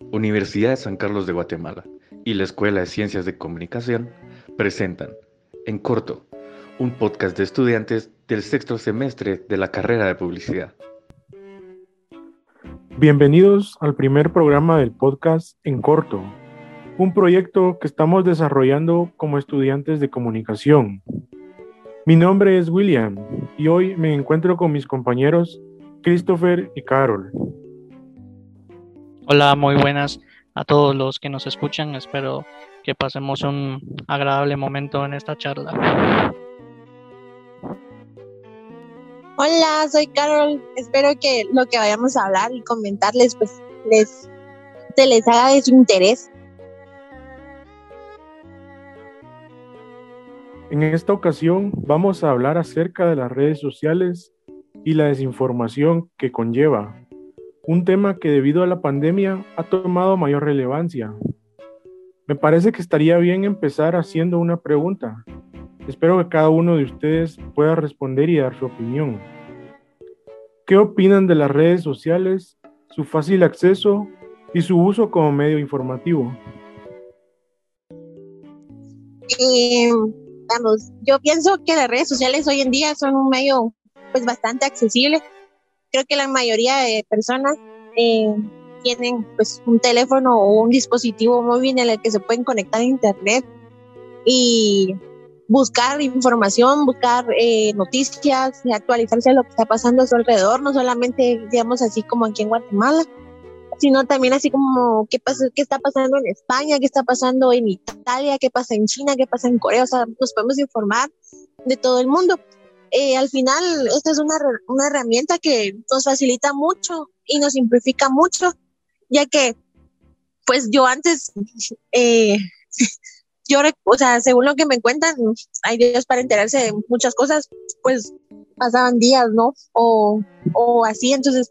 Universidad de San Carlos de Guatemala y la Escuela de Ciencias de Comunicación presentan, en corto, un podcast de estudiantes del sexto semestre de la carrera de publicidad. Bienvenidos al primer programa del podcast En corto, un proyecto que estamos desarrollando como estudiantes de comunicación. Mi nombre es William y hoy me encuentro con mis compañeros Christopher y Carol. Hola, muy buenas a todos los que nos escuchan. Espero que pasemos un agradable momento en esta charla. Hola, soy Carol. Espero que lo que vayamos a hablar y comentarles pues les se les haga de su interés. En esta ocasión vamos a hablar acerca de las redes sociales y la desinformación que conlleva un tema que debido a la pandemia ha tomado mayor relevancia. Me parece que estaría bien empezar haciendo una pregunta. Espero que cada uno de ustedes pueda responder y dar su opinión. ¿Qué opinan de las redes sociales, su fácil acceso y su uso como medio informativo? Eh, vamos, yo pienso que las redes sociales hoy en día son un medio pues bastante accesible creo que la mayoría de personas eh, tienen pues un teléfono o un dispositivo móvil en el que se pueden conectar a internet y buscar información, buscar eh, noticias, actualizarse de lo que está pasando a su alrededor, no solamente, digamos, así como aquí en Guatemala, sino también así como qué, pasa, qué está pasando en España, qué está pasando en Italia, qué pasa en China, qué pasa en Corea, o sea, nos podemos informar de todo el mundo. Eh, al final esta es una, una herramienta que nos facilita mucho y nos simplifica mucho, ya que pues yo antes, eh, yo, o sea, según lo que me cuentan, hay días para enterarse de muchas cosas, pues pasaban días, ¿no? O, o así, entonces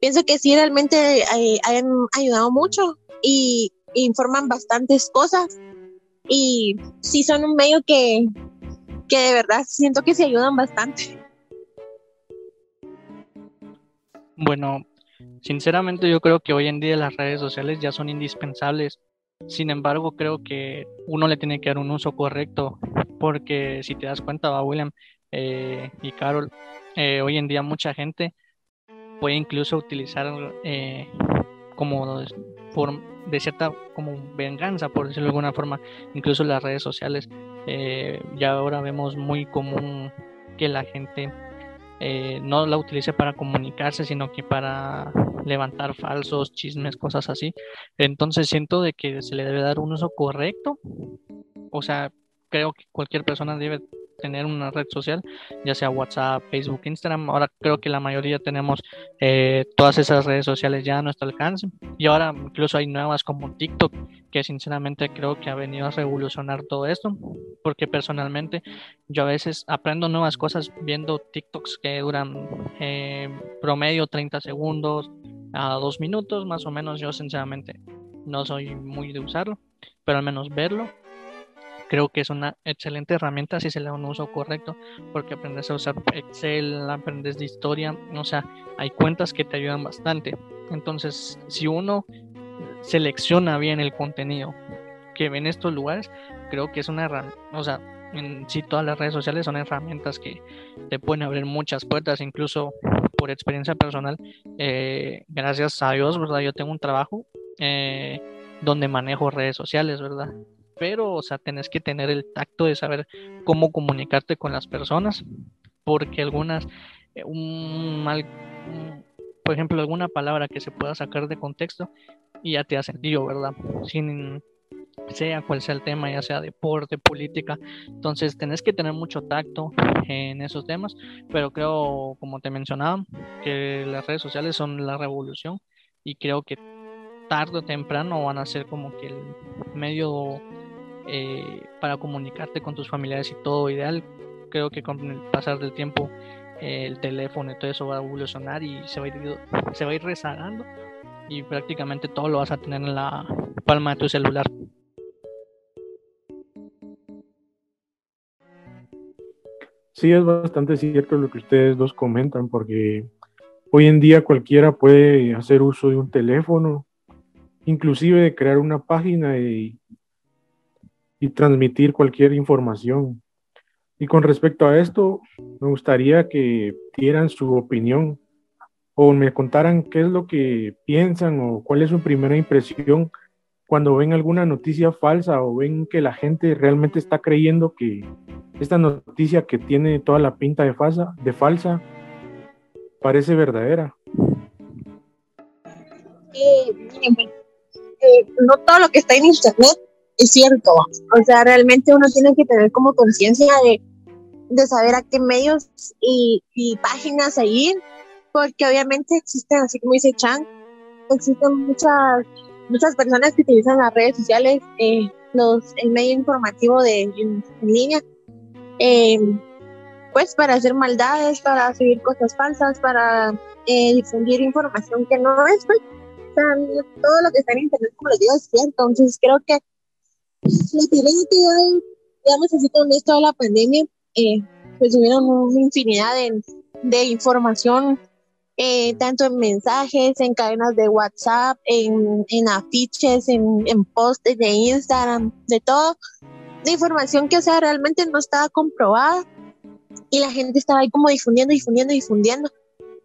pienso que sí, realmente eh, han ayudado mucho y informan bastantes cosas y sí son un medio que, que de verdad siento que se ayudan bastante. Bueno, sinceramente yo creo que hoy en día las redes sociales ya son indispensables. Sin embargo, creo que uno le tiene que dar un uso correcto, porque si te das cuenta, va William eh, y Carol, eh, hoy en día mucha gente puede incluso utilizar eh, como de cierta como venganza, por decirlo de alguna forma, incluso las redes sociales. Eh, ya ahora vemos muy común que la gente eh, no la utilice para comunicarse, sino que para levantar falsos chismes, cosas así. Entonces siento de que se le debe dar un uso correcto. O sea, creo que cualquier persona debe tener una red social, ya sea WhatsApp, Facebook, Instagram. Ahora creo que la mayoría tenemos eh, todas esas redes sociales ya a nuestro alcance. Y ahora incluso hay nuevas como TikTok, que sinceramente creo que ha venido a revolucionar todo esto. Porque personalmente yo a veces aprendo nuevas cosas viendo TikToks que duran eh, promedio 30 segundos a dos minutos más o menos. Yo sinceramente no soy muy de usarlo, pero al menos verlo creo que es una excelente herramienta si se le da un uso correcto, porque aprendes a usar Excel, aprendes de historia, o sea, hay cuentas que te ayudan bastante. Entonces, si uno selecciona bien el contenido que ve en estos lugares, creo que es una herramienta, o sea, en sí todas las redes sociales son herramientas que te pueden abrir muchas puertas, incluso por experiencia personal, eh, gracias a Dios, ¿verdad? Yo tengo un trabajo eh, donde manejo redes sociales, ¿verdad? Pero, o sea, tenés que tener el tacto de saber cómo comunicarte con las personas, porque algunas, eh, un mal, por ejemplo, alguna palabra que se pueda sacar de contexto y ya te ha sentido, ¿verdad? Sin sea cual sea el tema, ya sea deporte, política. Entonces, tenés que tener mucho tacto en esos temas, pero creo, como te mencionaba, que las redes sociales son la revolución y creo que tarde o temprano van a ser como que el medio eh, para comunicarte con tus familiares y todo ideal. Creo que con el pasar del tiempo eh, el teléfono y todo eso va a evolucionar y se va a ir, se va a ir rezagando y prácticamente todo lo vas a tener en la palma de tu celular. Sí, es bastante cierto lo que ustedes dos comentan, porque hoy en día cualquiera puede hacer uso de un teléfono inclusive de crear una página y, y transmitir cualquier información. Y con respecto a esto, me gustaría que dieran su opinión o me contaran qué es lo que piensan o cuál es su primera impresión cuando ven alguna noticia falsa o ven que la gente realmente está creyendo que esta noticia que tiene toda la pinta de falsa, de falsa parece verdadera. Eh, eh, no todo lo que está en internet es cierto. O sea, realmente uno tiene que tener como conciencia de, de, saber a qué medios y, páginas seguir, porque obviamente existen, así como dice Chan, existen muchas muchas personas que utilizan las redes sociales, eh, los, el medio informativo de, en, línea, eh, pues para hacer maldades, para subir cosas falsas, para eh, difundir información que no es, pues, todo lo que está en internet, como les digo, es cierto. Entonces creo que la primera que digamos así, con esto de la pandemia, pues hubieron una infinidad de, de información eh, tanto en mensajes, en cadenas de WhatsApp, en, en afiches, en, en posts de Instagram, de todo, de información que, o sea, realmente no estaba comprobada y la gente estaba ahí como difundiendo, difundiendo, difundiendo.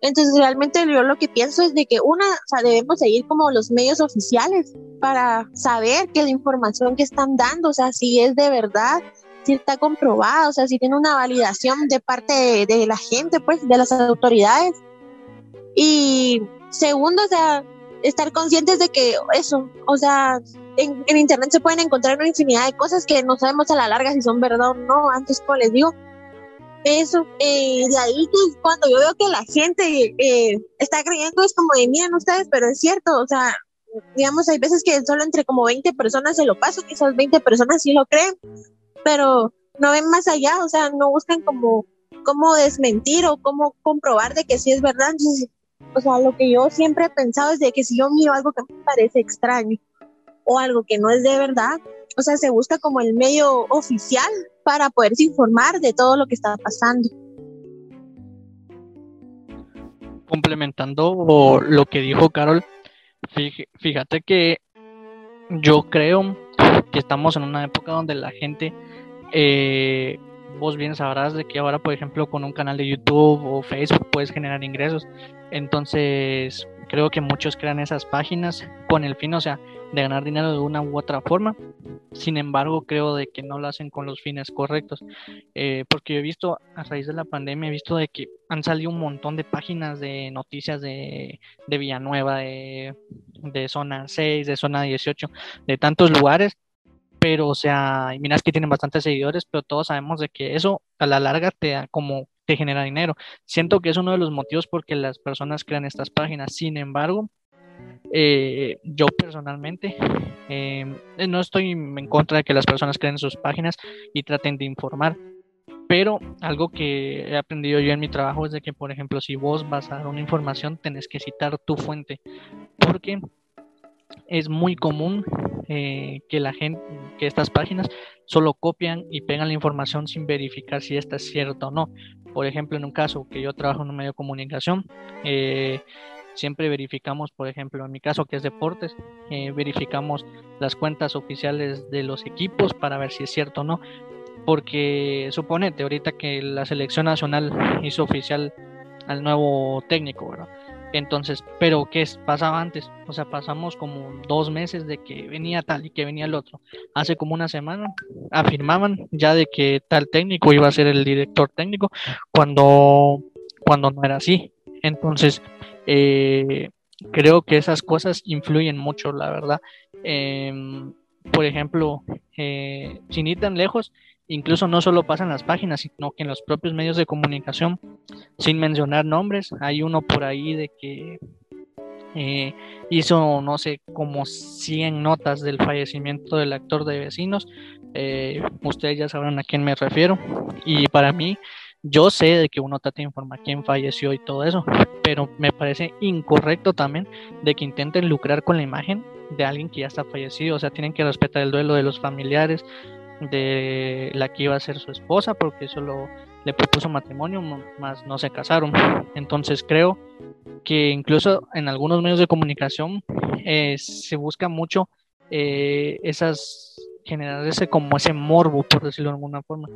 Entonces, realmente yo lo que pienso es de que una, o sea, debemos seguir como los medios oficiales para saber que la información que están dando, o sea, si es de verdad, si está comprobada, o sea, si tiene una validación de parte de, la gente, pues, de las autoridades y segundo, o sea, estar conscientes de que eso, o sea, en, internet se pueden encontrar una infinidad de cosas que no sabemos a la larga si son verdad o no. Antes, como les digo, eso, eh, de ahí que cuando yo veo que la gente eh, está creyendo es como de, miren ustedes, pero es cierto, o sea, digamos, hay veces que solo entre como 20 personas se lo pasan, esas 20 personas sí lo creen, pero no ven más allá, o sea, no buscan como cómo desmentir o cómo comprobar de que sí es verdad. Entonces, o sea, lo que yo siempre he pensado es de que si yo miro algo que me parece extraño o algo que no es de verdad, o sea, se busca como el medio oficial para poderse informar de todo lo que está pasando. Complementando lo que dijo Carol, fíjate que yo creo que estamos en una época donde la gente eh, vos bien sabrás de que ahora, por ejemplo, con un canal de YouTube o Facebook puedes generar ingresos. Entonces, creo que muchos crean esas páginas con el fin, o sea, de ganar dinero de una u otra forma. Sin embargo, creo de que no lo hacen con los fines correctos. Eh, porque yo he visto, a raíz de la pandemia, he visto de que han salido un montón de páginas de noticias de, de Villanueva, de, de zona 6, de zona 18, de tantos lugares pero o sea, mira es que tienen bastantes seguidores, pero todos sabemos de que eso a la larga te como genera dinero. Siento que es uno de los motivos por que las personas crean estas páginas. Sin embargo, eh, yo personalmente eh, no estoy en contra de que las personas creen sus páginas y traten de informar. Pero algo que he aprendido yo en mi trabajo es de que, por ejemplo, si vos vas a dar una información, tenés que citar tu fuente. Porque es muy común eh, que la gente, que estas páginas solo copian y pegan la información sin verificar si esta es cierta o no. Por ejemplo, en un caso que yo trabajo en un medio de comunicación, eh, siempre verificamos, por ejemplo, en mi caso que es deportes, eh, verificamos las cuentas oficiales de los equipos para ver si es cierto o no. Porque suponete ahorita que la selección nacional hizo oficial al nuevo técnico, ¿verdad? Entonces, pero ¿qué pasaba antes? O sea, pasamos como dos meses de que venía tal y que venía el otro. Hace como una semana afirmaban ya de que tal técnico iba a ser el director técnico cuando, cuando no era así. Entonces, eh, creo que esas cosas influyen mucho, la verdad. Em, por ejemplo, eh, sin ir tan lejos, incluso no solo pasa en las páginas, sino que en los propios medios de comunicación, sin mencionar nombres, hay uno por ahí de que eh, hizo, no sé, como 100 notas del fallecimiento del actor de vecinos. Eh, ustedes ya sabrán a quién me refiero. Y para mí, yo sé de que uno trata de informar quién falleció y todo eso, pero me parece incorrecto también de que intenten lucrar con la imagen de alguien que ya está fallecido. O sea, tienen que respetar el duelo de los familiares, de la que iba a ser su esposa, porque eso lo, le propuso matrimonio, más no se casaron. Entonces creo que incluso en algunos medios de comunicación eh, se busca mucho eh, esas generar ese como ese morbo, por decirlo de alguna forma.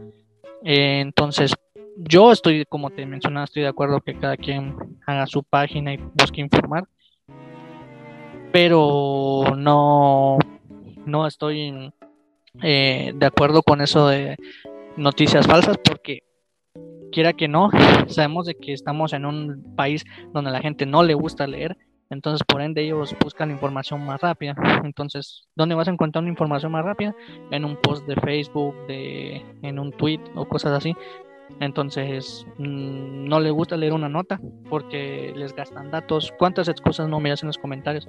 Eh, entonces, yo estoy, como te mencionaba, estoy de acuerdo que cada quien haga su página y busque informar, pero no, no estoy de acuerdo con eso de noticias falsas porque quiera que no, sabemos de que estamos en un país donde la gente no le gusta leer, entonces por ende ellos buscan información más rápida. Entonces, ¿dónde vas a encontrar una información más rápida? En un post de Facebook, de, en un tweet o cosas así. Entonces, mm, no le gusta leer una nota porque les gastan datos. ¿Cuántas excusas no hacen en los comentarios?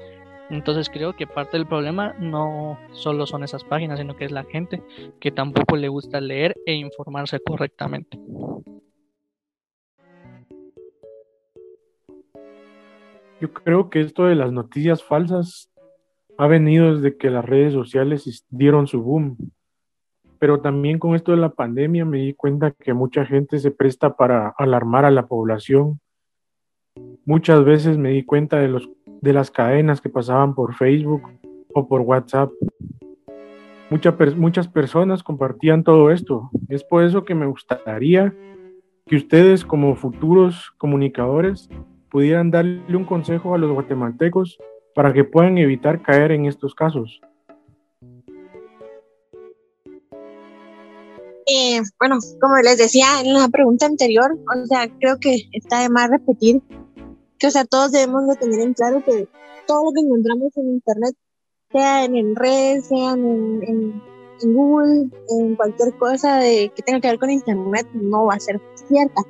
Entonces creo que parte del problema no solo son esas páginas, sino que es la gente que tampoco le gusta leer e informarse correctamente. Yo creo que esto de las noticias falsas ha venido desde que las redes sociales dieron su boom. Pero también con esto de la pandemia me di cuenta que mucha gente se presta para alarmar a la población. Muchas veces me di cuenta de, los, de las cadenas que pasaban por Facebook o por WhatsApp. muchas personas compartían todo esto. Es por eso que me gustaría que ustedes como futuros comunicadores pudieran darle un consejo a los guatemaltecos para que puedan evitar caer en estos casos? Eh, bueno, como les decía en la pregunta anterior, o sea, creo que está de más repetir que, o sea, todos debemos de tener en claro que todo lo que encontramos en Internet, sea en redes, sea en, en, en, Google, en cualquier cosa de, que tenga que ver con Internet, no va a ser cierta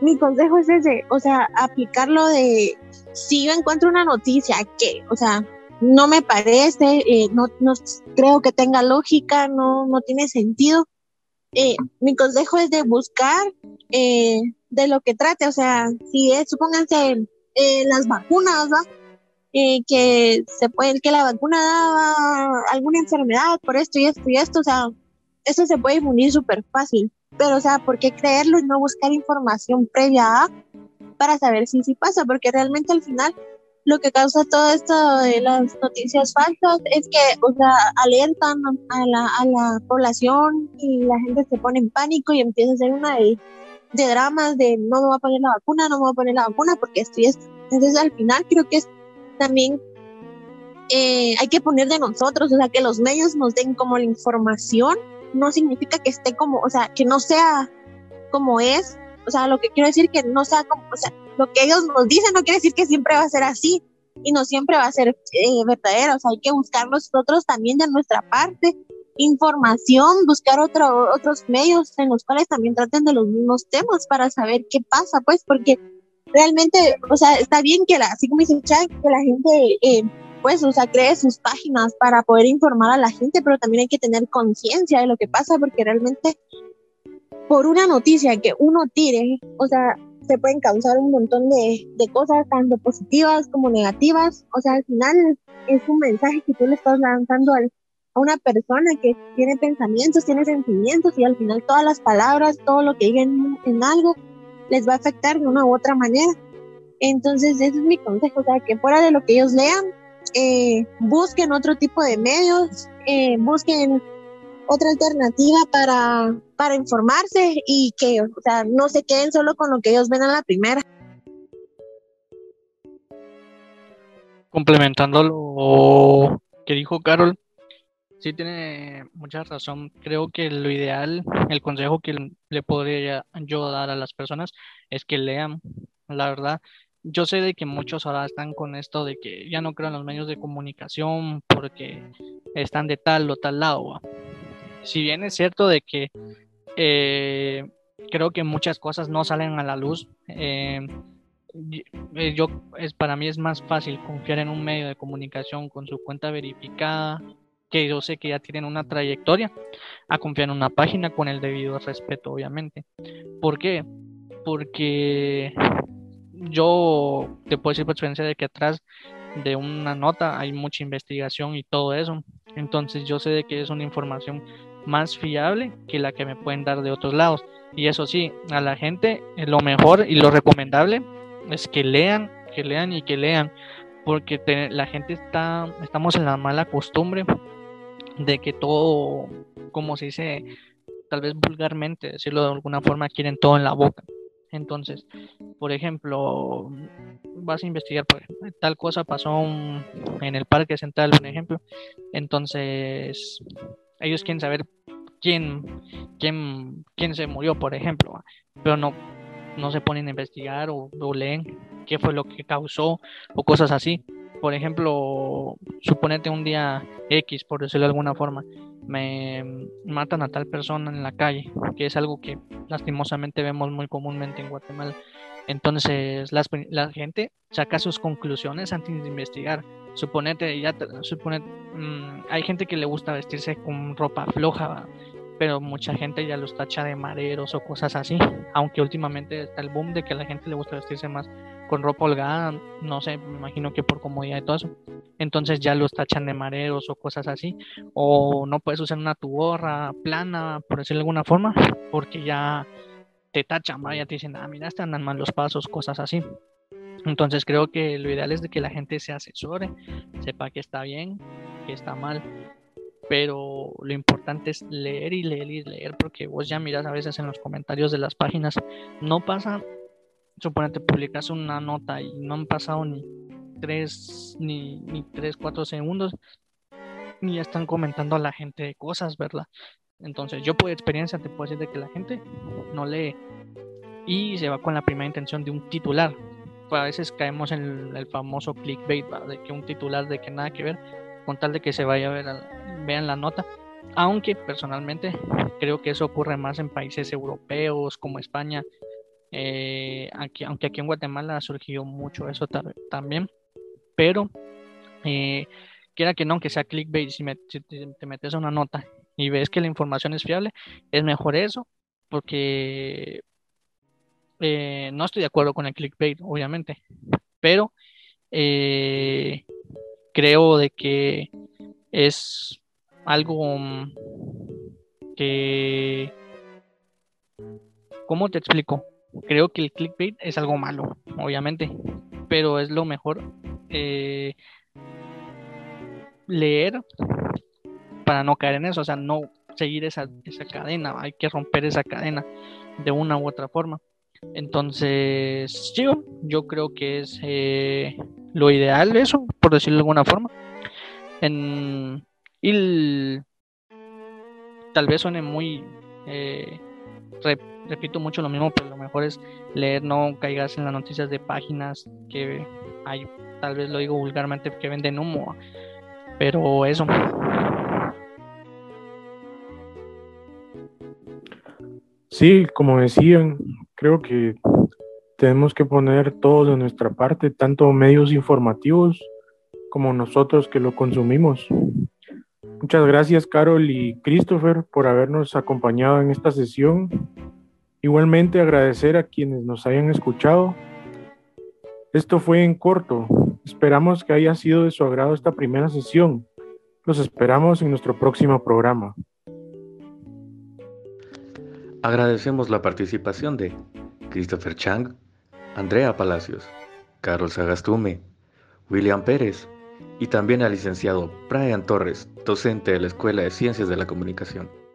mi consejo es ese, o sea, aplicarlo de si yo encuentro una noticia que, o sea, no me parece, eh, no, no creo que tenga lógica, no, no tiene sentido. Eh, mi consejo es de buscar eh, de lo que trate, o sea, si es, supónganse, las vacunas, ¿va? que se puede, que la vacuna daba alguna enfermedad por esto y esto y esto, o sea, eso se puede difundir súper fácil. Pero, o sea, ¿por qué creerlo y no buscar información previa para saber si sí pasa? Porque realmente al final lo que causa todo esto de las noticias falsas es que, o sea, alertan a la, a la población y la gente se pone en pánico y empieza a hacer una de, dramas de no me voy a poner la vacuna, no me voy a poner la vacuna porque estoy esto. Entonces al final creo que es también eh, hay que poner de nosotros, o sea, que los medios nos den como la información no significa que esté como, o sea, que no sea como es. O sea, lo que quiero decir que no sea como, o sea, lo que ellos nos dicen no quiere decir que siempre va a ser así y no siempre va a ser eh, verdadero. O sea, hay que buscar nosotros también de nuestra parte información, buscar otro, otros medios en los cuales también traten de los mismos temas para saber qué pasa, pues, porque realmente, o sea, está bien que la, así como dice Chad, que la gente eh, pues, o sea, cree sus páginas para poder informar a la gente, pero también hay que tener conciencia de lo que pasa, porque realmente por una noticia que uno tire, o sea, se pueden causar un montón de, de cosas, tanto positivas como negativas. O sea, al final es un mensaje que tú le estás lanzando a una persona que tiene pensamientos, tiene sentimientos y al final todas las palabras, todo lo que digan en algo, les va a afectar de una u otra manera. Entonces, ese es mi consejo, o sea, que fuera de lo que ellos lean, eh, busquen otro tipo de medios, eh, busquen otra alternativa para, para informarse y que o sea, no se queden solo con lo que ellos ven a la primera. Complementando lo que dijo Carol, sí tiene mucha razón. Creo que lo ideal, el consejo que le podría yo dar a las personas es que lean. La verdad, yo sé de que muchos ahora están con esto de que ya no creo en los medios de comunicación porque están de tal o tal lado. Si bien es cierto de que eh, creo que muchas cosas no salen a la luz, eh, eh, yo es para mí es más fácil confiar en un medio de comunicación con su cuenta verificada que yo sé que ya tienen una trayectoria a confiar en una página con el debido respeto obviamente ¿por qué? porque yo te puedo decir por experiencia de que atrás de una nota hay mucha investigación y todo eso. Entonces yo sé de que es una información más fiable que la que me pueden dar de otros lados. Y eso sí, a la gente eh, lo mejor y lo recomendable es que lean, que lean y que lean, porque la gente está, estamos en la mala costumbre de que todo, como se dice, tal vez vulgarmente, decirlo de alguna forma, quieren todo en la boca. Entonces, por ejemplo, vas a investigar, por tal cosa pasó en el parque central, un ejemplo. Entonces, ellos quieren saber quién, quién, quién se murió, por ejemplo, pero no, no se ponen a investigar o, leen qué fue lo que causó o cosas así. Por ejemplo, suponete un día X, por decirlo de alguna forma, me matan a tal persona en la calle, que es algo que lastimosamente vemos muy comúnmente en Guatemala. Entonces la gente saca sus conclusiones antes de investigar. Suponete, ya suponete, mm, hay gente que le gusta vestirse con ropa floja, pero mucha gente ya los tacha de mareros o cosas así. Aunque últimamente está el boom de que a la gente le gusta vestirse más con ropa holgada, no sé, me imagino que por comodidad y todo eso. Entonces ya los tachan de mareros o cosas así. O no puedes usar una tuborra plana, por decirlo de alguna forma, porque ya te tachan, ya te dicen, ah, mira, están mal los pasos, cosas así. Entonces creo que lo ideal es de que la gente se asesore, sepa que está bien, que está mal, pero lo importante es leer y leer y leer porque vos ya miras a veces en los comentarios de las páginas, no pasa, suponete publicas una nota y no han pasado ni tres, ni, ni tres, cuatro segundos ya están comentando a la gente cosas, ¿verdad? Entonces yo por experiencia te puedo decir de que la gente no lee y se va con la primera intención de un titular, a veces caemos en el, famoso clickbait, de que un titular de que nada que ver, con tal de que se vaya a ver, vean la nota. Aunque personalmente creo que eso ocurre más en países europeos como España, eh, aquí, aunque aquí en Guatemala ha surgido mucho eso también, pero eh, quiera que no, que sea clickbait, si, si te metes una nota y ves que la información es fiable, es mejor eso, porque eh, no estoy de acuerdo con el clickbait, obviamente, pero creo de que es algo mm, que, ¿cómo te explico? Creo que el clickbait es algo malo, obviamente, pero es lo mejor eh, leer para no caer en eso, o sea, no seguir esa, esa cadena, hay que romper esa cadena de una u otra forma. Entonces, yo, yo creo que es eh, lo ideal eso, por decirlo de alguna forma. Y tal vez suene muy, eh, repito mucho lo mismo, pero lo mejor es leer, no caigas en las noticias de páginas que hay, tal vez lo digo vulgarmente, que venden humo, pero eso. Sí, como decían, creo que tenemos que poner todo de nuestra parte, tanto medios informativos como nosotros que lo consumimos. Muchas gracias Carol y Christopher por habernos acompañado en esta sesión. Igualmente agradecer a quienes nos hayan escuchado. Esto fue en corto. Esperamos que haya sido de su agrado esta primera sesión. Los esperamos en nuestro próximo programa. Agradecemos la participación de Christopher Chang, Andrea Palacios, Carlos Sagastume, William Pérez y también al licenciado Brian Torres, docente de la Escuela de Ciencias de la Comunicación.